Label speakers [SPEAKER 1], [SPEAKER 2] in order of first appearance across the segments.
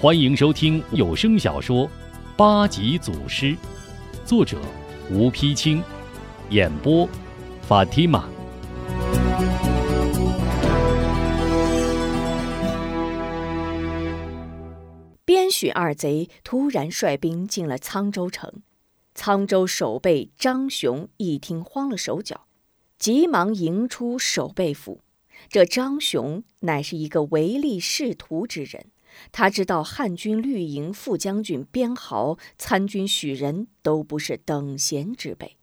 [SPEAKER 1] 欢迎收听有声小说《八级祖师》，作者吴丕清，演播法蒂玛。
[SPEAKER 2] 边许二贼突然率兵进了沧州城，沧州守备张雄一听慌了手脚，急忙迎出守备府。这张雄乃是一个唯利是图之人，他知道汉军绿营副将军边豪、参军许仁都不是等闲之辈，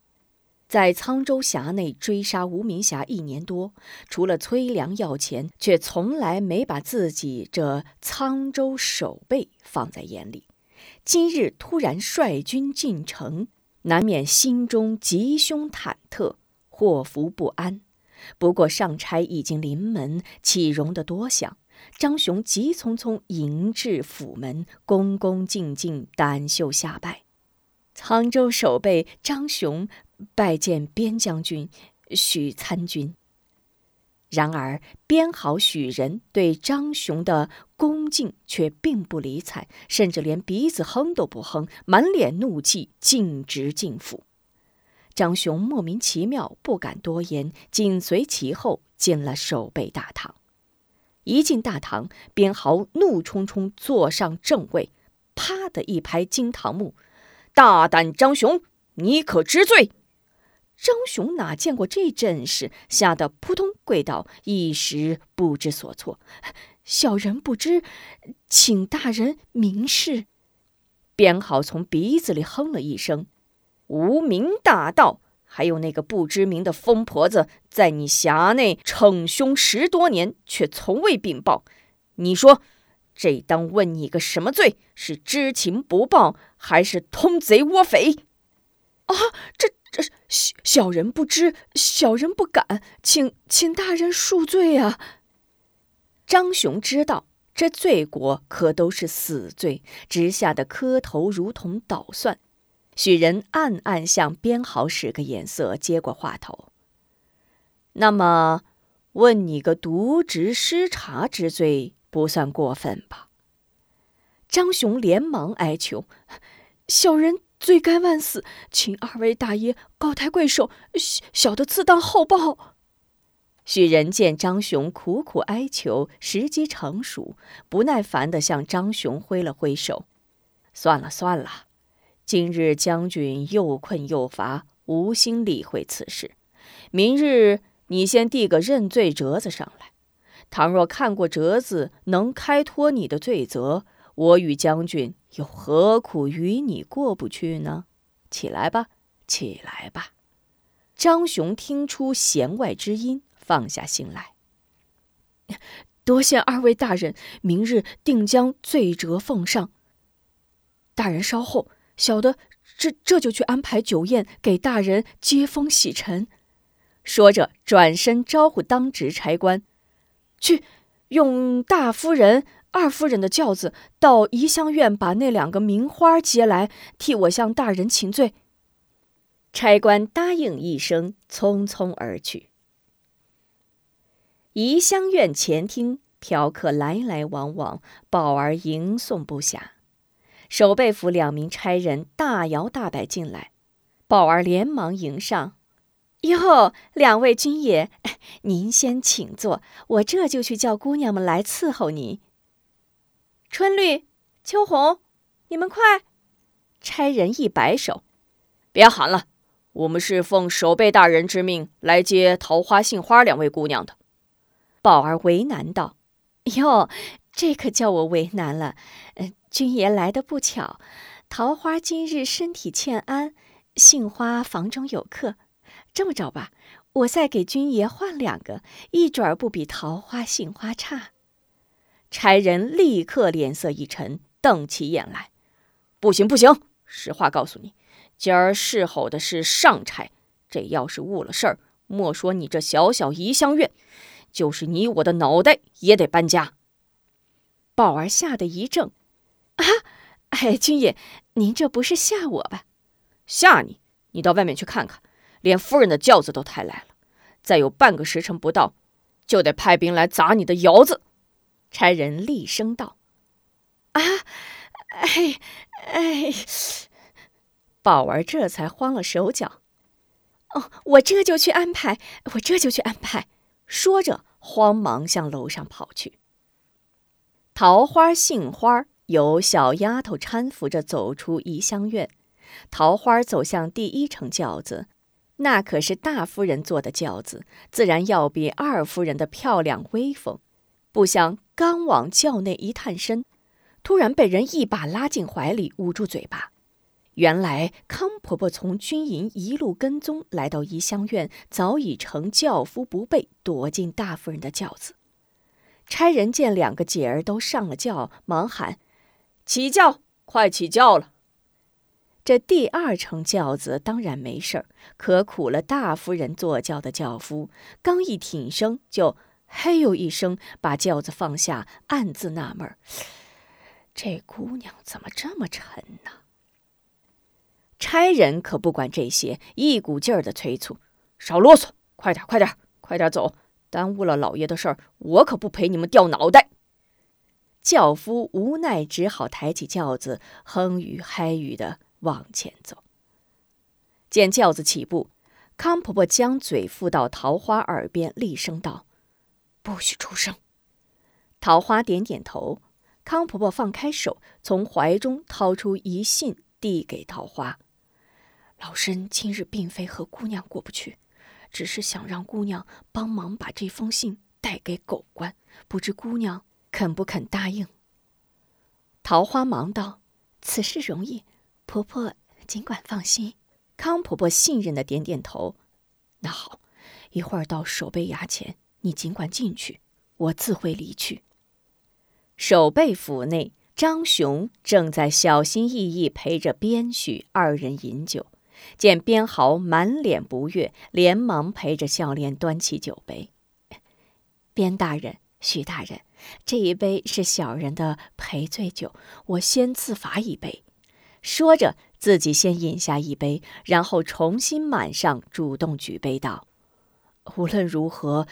[SPEAKER 2] 在沧州辖内追杀无名侠一年多，除了催粮要钱，却从来没把自己这沧州守备放在眼里。今日突然率军进城，难免心中吉凶忐忑，祸福不安。不过上差已经临门，岂容得多想？张雄急匆匆迎至府门，恭恭敬敬单袖下拜。沧州守备张雄拜见边将军、许参军。然而边豪、许仁对张雄的恭敬却并不理睬，甚至连鼻子哼都不哼，满脸怒气，径直进府。张雄莫名其妙，不敢多言，紧随其后进了守备大堂。一进大堂，边豪怒冲冲坐上正位，啪的一拍惊堂木：“大胆张雄，你可知罪？”张雄哪见过这阵势，吓得扑通跪倒，一时不知所措。小人不知，请大人明示。边豪从鼻子里哼了一声。无名大盗，还有那个不知名的疯婆子，在你辖内逞凶十多年，却从未禀报。你说，这当问你个什么罪？是知情不报，还是通贼窝匪？啊，这这小小人不知，小人不敢，请请大人恕罪啊！张雄知道这罪过可都是死罪，直吓得磕头如同捣蒜。许仁暗暗向边豪使个眼色，接过话头。那么，问你个渎职失察之罪，不算过分吧？张雄连忙哀求：“小人罪该万死，请二位大爷高抬贵手，小小的自当厚报。”许仁见张雄苦苦哀求，时机成熟，不耐烦地向张雄挥了挥手：“算了算了。”今日将军又困又乏，无心理会此事。明日你先递个认罪折子上来。倘若看过折子能开脱你的罪责，我与将军又何苦与你过不去呢？起来吧，起来吧。张雄听出弦外之音，放下心来。多谢二位大人，明日定将罪折奉上。大人稍后。小的这这就去安排酒宴，给大人接风洗尘。说着，转身招呼当值差官：“去，用大夫人、二夫人的轿子到怡香院，把那两个名花接来，替我向大人请罪。”差官答应一声，匆匆而去。怡香院前厅，嫖客来来往往，宝儿迎送不暇。守备府两名差人大摇大摆进来，宝儿连忙迎上：“哟，两位军爷，您先请坐，我这就去叫姑娘们来伺候您。”春绿、秋红，你们快！差人一摆手：“别喊了，我们是奉守备大人之命来接桃花、杏花两位姑娘的。”宝儿为难道：“哟，这可叫我为难了。”嗯。君爷来的不巧，桃花今日身体欠安，杏花房中有客。这么着吧，我再给君爷换两个，一准儿不比桃花、杏花差。差人立刻脸色一沉，瞪起眼来：“不行，不行！实话告诉你，今儿侍候的是上差，这要是误了事儿，莫说你这小小怡香院，就是你我的脑袋也得搬家。”宝儿吓得一怔。啊，哎，军爷，您这不是吓我吧？吓你？你到外面去看看，连夫人的轿子都抬来了，再有半个时辰不到，就得派兵来砸你的窑子。差人厉声道：“啊，哎哎，宝儿这才慌了手脚。哦，我这就去安排，我这就去安排。说着，慌忙向楼上跑去。桃花、杏花由小丫头搀扶着走出怡香院。桃花走向第一乘轿子，那可是大夫人坐的轿子，自然要比二夫人的漂亮威风。不想刚往轿内一探身，突然被人一把拉进怀里，捂住嘴巴。原来康婆婆从军营一路跟踪来到怡香院，早已乘轿夫不备，躲进大夫人的轿子。差人见两个姐儿都上了轿，忙喊：“起轿，快起轿了！”这第二乘轿子当然没事儿，可苦了大夫人坐轿的轿夫，刚一挺身，就“嘿呦”一声把轿子放下，暗自纳闷儿：这姑娘怎么这么沉呢？差人可不管这些，一股劲儿的催促：“少啰嗦，快点，快点，快点走！耽误了老爷的事儿，我可不陪你们掉脑袋。”轿夫无奈，只好抬起轿子，哼语嗨语的往前走。见轿子起步，康婆婆将嘴附到桃花耳边，厉声道：“不许出声。”桃花点点头。康婆婆放开手，从怀中掏出一信，递给桃花。老身今日并非和姑娘过不去，只是想让姑娘帮忙把这封信带给狗官，不知姑娘肯不肯答应？桃花忙道：“此事容易，婆婆尽管放心。”康婆婆信任的点点头。那好，一会儿到守备衙前，你尽管进去，我自会离去。守备府内，张雄正在小心翼翼陪着边许二人饮酒。见边豪满脸不悦，连忙陪着笑脸端起酒杯。边大人、许大人，这一杯是小人的赔罪酒，我先自罚一杯。说着，自己先饮下一杯，然后重新满上，主动举杯道：“无论如何，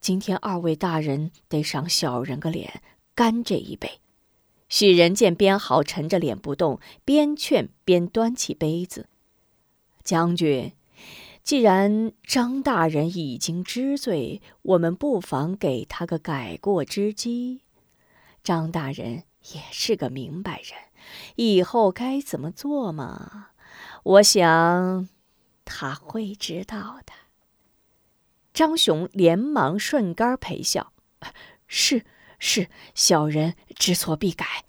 [SPEAKER 2] 今天二位大人得赏小人个脸，干这一杯。”许人见边豪沉着脸不动，边劝边端起杯子。将军，既然张大人已经知罪，我们不妨给他个改过之机。张大人也是个明白人，以后该怎么做嘛？我想他会知道的。张雄连忙顺杆陪笑：“是是，小人知错必改。”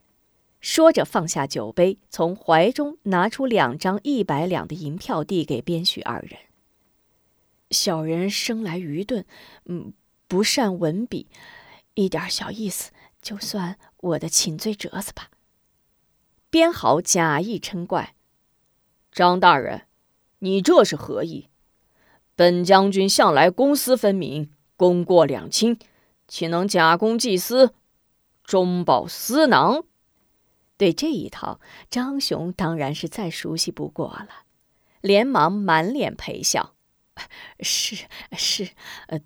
[SPEAKER 2] 说着，放下酒杯，从怀中拿出两张一百两的银票，递给边许二人。小人生来愚钝，嗯，不善文笔，一点小意思，就算我的请罪折子吧。边豪假意嗔怪：“张大人，你这是何意？本将军向来公私分明，功过两清，岂能假公济私，中饱私囊？”对这一套，张雄当然是再熟悉不过了，连忙满脸陪笑：“是是，呃，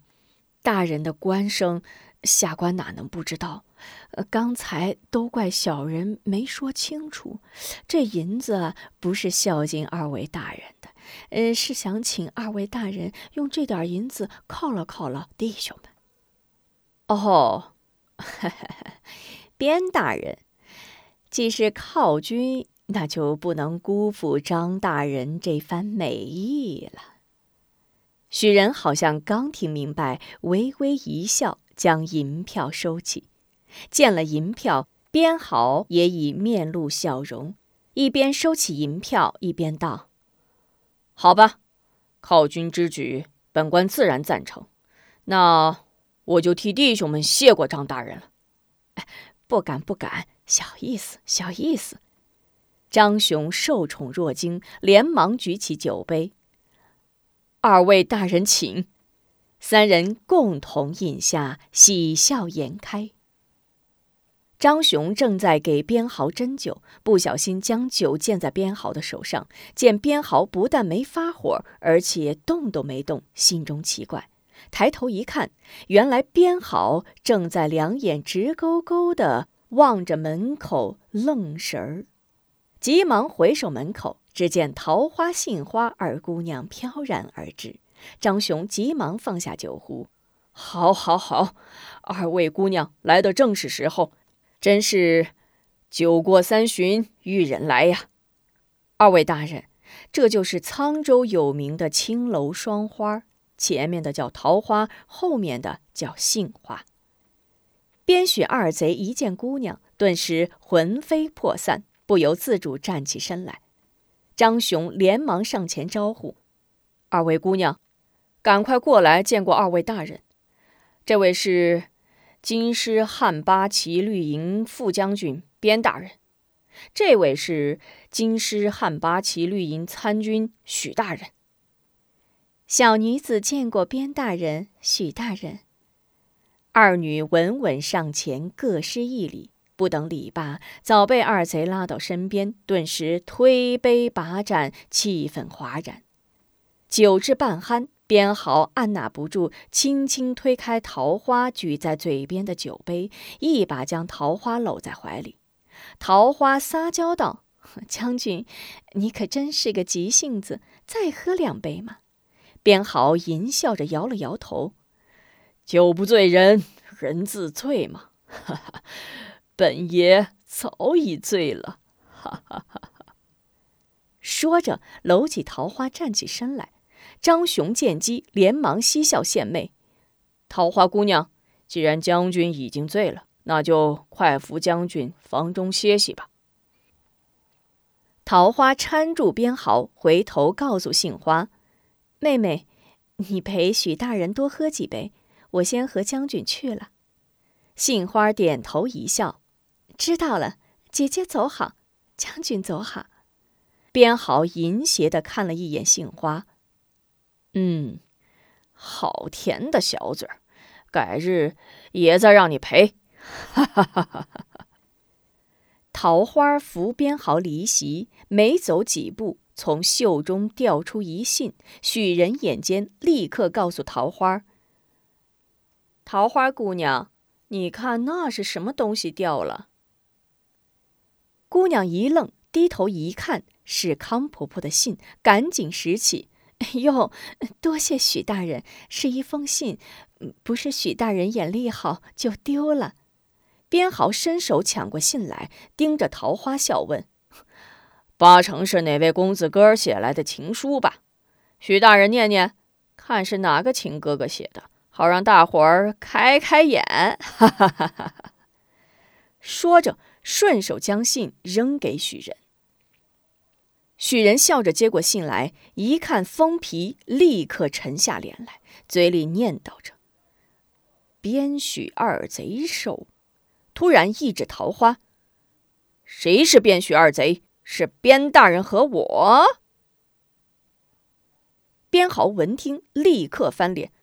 [SPEAKER 2] 大人的官声，下官哪能不知道？呃，刚才都怪小人没说清楚，这银子不是孝敬二位大人的，呃，是想请二位大人用这点银子犒劳犒劳弟兄们。”哦，边大人。既是靠军，那就不能辜负张大人这番美意了。许人好像刚听明白，微微一笑，将银票收起。见了银票，边豪也已面露笑容，一边收起银票，一边道：“好吧，靠军之举，本官自然赞成。那我就替弟兄们谢过张大人了。”不敢，不敢。小意思，小意思。张雄受宠若惊，连忙举起酒杯。二位大人请。三人共同饮下，喜笑颜开。张雄正在给边豪斟酒，不小心将酒溅在边豪的手上。见边豪不但没发火，而且动都没动，心中奇怪，抬头一看，原来边豪正在两眼直勾勾的。望着门口愣神儿，急忙回首门口，只见桃花、杏花二姑娘飘然而至。张雄急忙放下酒壶：“好，好，好，二位姑娘来的正是时候，真是酒过三巡遇人来呀！二位大人，这就是沧州有名的青楼双花，前面的叫桃花，后面的叫杏花。”边许二贼一见姑娘，顿时魂飞魄散，不由自主站起身来。张雄连忙上前招呼：“二位姑娘。”赶快过来见过二位大人，这位是京师汉八旗绿营副将军边大人，这位是京师汉八旗绿营参军许大人。
[SPEAKER 3] 小女子见过边大人、许大人。
[SPEAKER 2] 二女稳稳上前，各施一礼，不等礼罢，早被二贼拉到身边，顿时推杯把盏，气氛哗然。酒至半酣。边豪按捺不住，轻轻推开桃花举在嘴边的酒杯，一把将桃花搂在怀里。桃花撒娇道：“ 将军，你可真是个急性子，再喝两杯嘛。”边豪淫笑着摇了摇头：“酒不醉人人自醉嘛，哈哈，本爷早已醉了。”哈哈哈哈说着，搂起桃花，站起身来。张雄见机，连忙嬉笑献媚：“桃花姑娘，既然将军已经醉了，那就快扶将军房中歇息吧。”桃花搀住边豪，回头告诉杏花：“
[SPEAKER 3] 妹妹，你陪许大人多喝几杯，我先和将军去了。”
[SPEAKER 2] 杏花点头一笑：“
[SPEAKER 3] 知道了，姐姐走好，将军走好。”
[SPEAKER 2] 边豪淫邪的看了一眼杏花。嗯，好甜的小嘴儿，改日也再让你陪。哈哈哈哈哈！桃花扶边豪离席，没走几步，从袖中掉出一信。许人眼尖，立刻告诉桃花：“桃花姑娘，你看那是什么东西掉了？”姑娘一愣，低头一看，是康婆婆的信，赶紧拾起。
[SPEAKER 3] 哎 哟，多谢许大人，是一封信，不是许大人眼力好就丢了。
[SPEAKER 2] 边豪伸手抢过信来，盯着桃花笑问：“八成是哪位公子哥写来的情书吧？许大人念念，看是哪个情哥哥写的，好让大伙儿开开眼。”哈哈哈哈！说着，顺手将信扔给许仁。许仁笑着接过信来，一看封皮，立刻沉下脸来，嘴里念叨着：“边许二贼手。”突然一指桃花：“谁是边许二贼？是边大人和我。”边豪闻听，立刻翻脸：“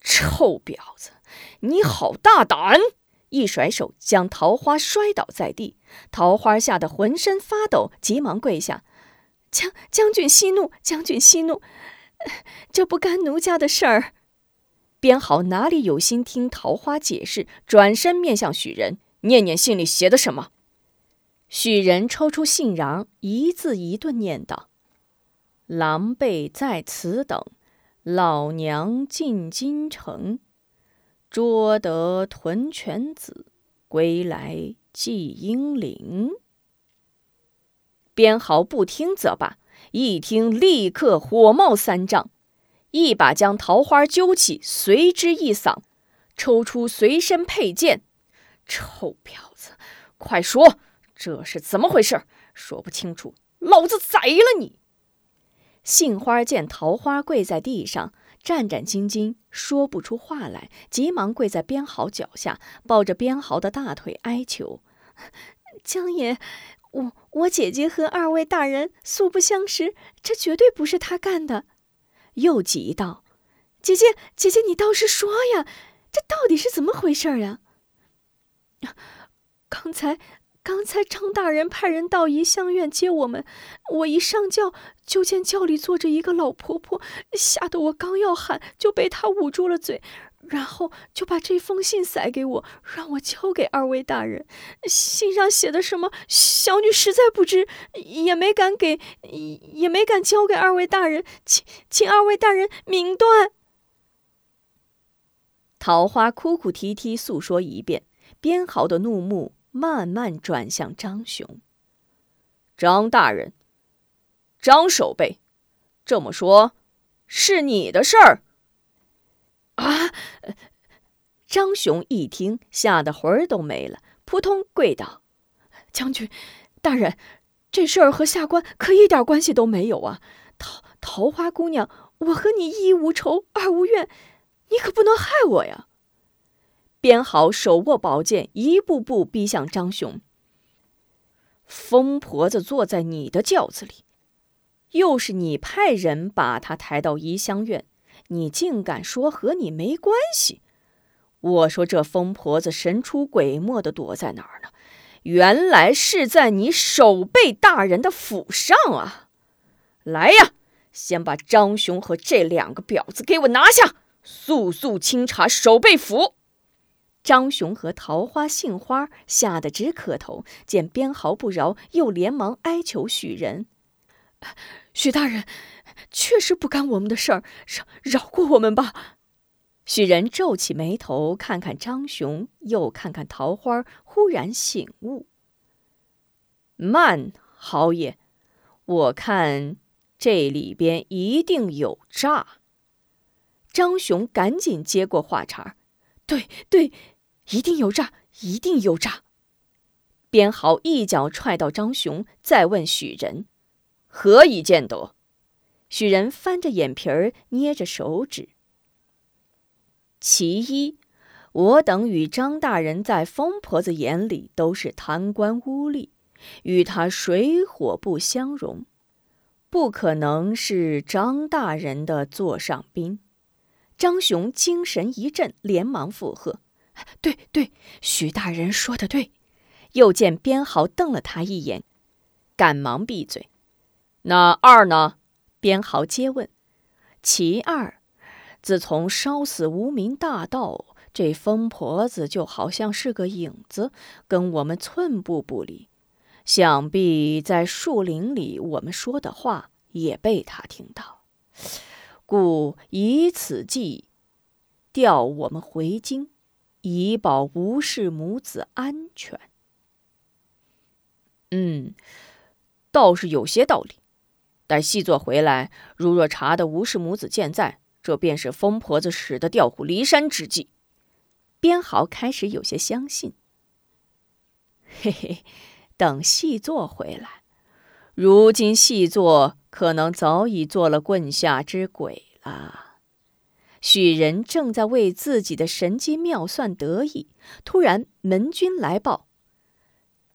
[SPEAKER 2] 臭婊子，你好大胆！”一甩手将桃花摔倒在地，桃花吓得浑身发抖，急忙跪下。
[SPEAKER 3] 将将军息怒，将军息怒，这不干奴家的事儿。
[SPEAKER 2] 边豪哪里有心听桃花解释，转身面向许仁，念念信里写的什么。许仁抽出信瓤，一字一顿念道：“狼狈在此等，老娘进京城，捉得屯犬子，归来祭英灵。”边豪不听则罢，一听立刻火冒三丈，一把将桃花揪起，随之一搡，抽出随身佩剑：“臭婊子，快说，这是怎么回事？说不清楚，老子宰了你！”杏花见桃花跪在地上，战战兢兢，说不出话来，急忙跪在边豪脚下，抱着边豪的大腿哀求：“
[SPEAKER 3] 江爷。”我我姐姐和二位大人素不相识，这绝对不是他干的。
[SPEAKER 2] 又急道：“
[SPEAKER 3] 姐姐，姐姐，你倒是说呀，这到底是怎么回事儿呀？”刚才，刚才张大人派人到怡香院接我们，我一上轿就见轿里坐着一个老婆婆，吓得我刚要喊，就被她捂住了嘴，然后就把这封信塞给我，让我交给二位大人。信上写的什么，小女实在不知，也没敢给，也没敢交给二位大人，请请二位大人明断。
[SPEAKER 2] 桃花哭哭啼啼诉说一遍，边豪的怒目慢慢转向张雄。张大人，张守备，这么说，是你的事儿。
[SPEAKER 3] 啊！
[SPEAKER 2] 张雄一听，吓得魂儿都没了，扑通跪倒：“
[SPEAKER 3] 将军大人，这事儿和下官可一点关系都没有啊！桃桃花姑娘，我和你一无仇，二无怨，你可不能害我呀！”
[SPEAKER 2] 边豪手握宝剑，一步步逼向张雄。疯婆子坐在你的轿子里，又是你派人把她抬到怡香院。你竟敢说和你没关系！我说这疯婆子神出鬼没的躲在哪儿呢？原来是在你守备大人的府上啊！来呀，先把张雄和这两个婊子给我拿下，速速清查守备府。张雄和桃花杏花吓得直磕头，见边毫不饶，又连忙哀求许仁：“
[SPEAKER 3] 许大人。”确实不干我们的事儿，饶饶过我们吧。
[SPEAKER 2] 许人皱起眉头，看看张雄，又看看桃花，忽然醒悟：慢，豪爷，我看这里边一定有诈。张雄赶紧接过话茬：“
[SPEAKER 3] 对对，一定有诈，一定有诈。”
[SPEAKER 2] 边豪一脚踹到张雄，再问许仁：“何以见得？”许仁翻着眼皮儿，捏着手指。其一，我等与张大人在疯婆子眼里都是贪官污吏，与他水火不相容，不可能是张大人的座上宾。张雄精神一振，连忙附和：“
[SPEAKER 3] 对对，许大人说的对。”
[SPEAKER 2] 又见边豪瞪了他一眼，赶忙闭嘴。那二呢？边豪接问：“其二，自从烧死无名大盗，这疯婆子就好像是个影子，跟我们寸步不离。想必在树林里，我们说的话也被他听到，故以此计调我们回京，以保吴氏母子安全。嗯，倒是有些道理。”待细作回来，如若查得吴氏母子健在，这便是疯婆子使的调虎离山之计。边豪开始有些相信。嘿嘿，等细作回来，如今细作可能早已做了棍下之鬼了。许人正在为自己的神机妙算得意，突然门军来报：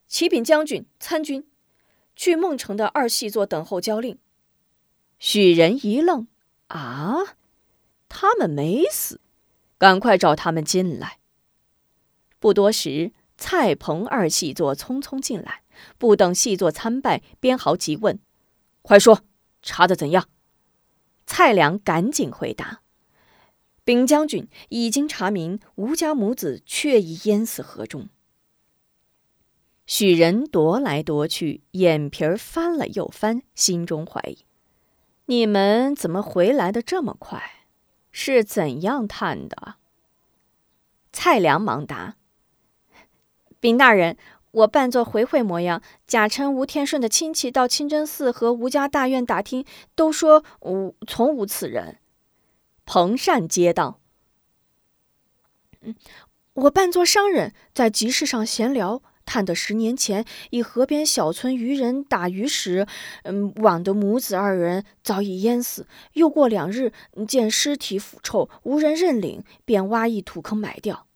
[SPEAKER 2] 启禀将军、参军，去孟城的二细作等候交令。许人一愣：“啊，他们没死，赶快找他们进来。”不多时，蔡鹏二细作匆匆进来，不等细作参拜，边豪急问：“快说，查的怎样？”蔡良赶紧回答：“禀将军，已经查明，吴家母子确已淹死河中。”许人踱来踱去，眼皮儿翻了又翻，心中怀疑。你们怎么回来的这么快？是怎样探的？
[SPEAKER 3] 蔡良忙答：“禀大人，我扮作回会模样，假称吴天顺的亲戚，到清真寺和吴家大院打听，都说无从无此人。”
[SPEAKER 2] 彭善接道：“，
[SPEAKER 3] 我扮作商人，在集市上闲聊。”探得十年前，一河边小村渔人打鱼时，嗯，网的母子二人早已淹死。又过两日，见尸体腐臭，无人认领，便挖一土坑埋掉。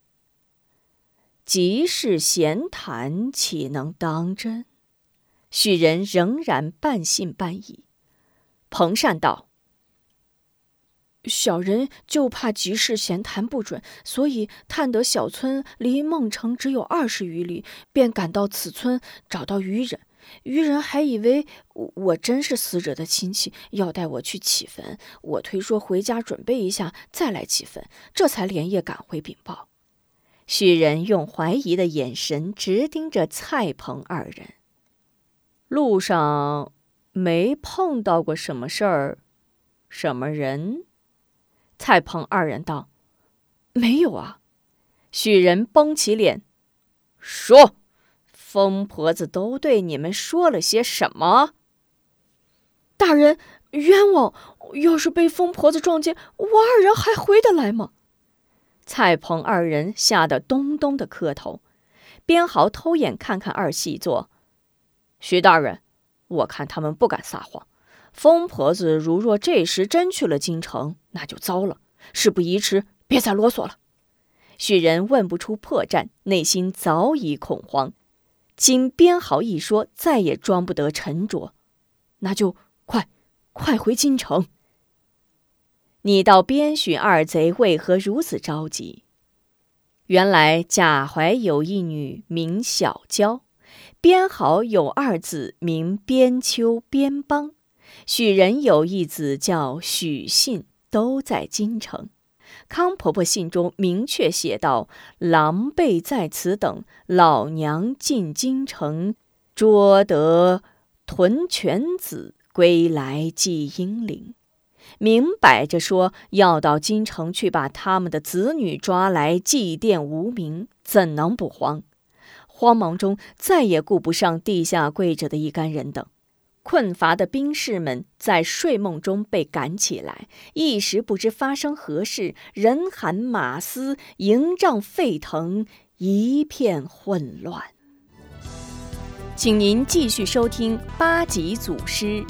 [SPEAKER 2] 集市闲谈，岂能当真？许人仍然半信半疑。彭善道。
[SPEAKER 3] 小人就怕集市闲谈不准，所以探得小村离孟城只有二十余里，便赶到此村，找到渔人，渔人还以为我真是死者的亲戚，要带我去起坟。我推说回家准备一下再来起坟，这才连夜赶回禀报。
[SPEAKER 2] 许人用怀疑的眼神直盯着蔡鹏二人。路上没碰到过什么事儿，什么人？
[SPEAKER 3] 蔡鹏二人道：“没有啊。”
[SPEAKER 2] 许仁绷起脸说。疯婆子都对你们说了些什么？
[SPEAKER 3] 大人冤枉！要是被疯婆子撞见，我二人还回得来吗？
[SPEAKER 2] 蔡鹏二人吓得咚咚的磕头。边豪偷眼看看二细作，徐大人，我看他们不敢撒谎。疯婆子如若这时真去了京城，那就糟了。事不宜迟，别再啰嗦了。许人问不出破绽，内心早已恐慌。经编好一说，再也装不得沉着，
[SPEAKER 3] 那就快快回京城。
[SPEAKER 2] 你道边许二贼为何如此着急？原来贾怀有一女名小娇，边豪有二子名边秋、边邦，许人有一子叫许信，都在京城。康婆婆信中明确写道：“狼狈在此等，老娘进京城，捉得屯犬子归来祭英灵。”明摆着说要到京城去把他们的子女抓来祭奠无名，怎能不慌？慌忙中再也顾不上地下跪着的一干人等。困乏的兵士们在睡梦中被赶起来，一时不知发生何事，人喊马嘶，营帐沸腾，一片混乱。请您继续收听八级祖师。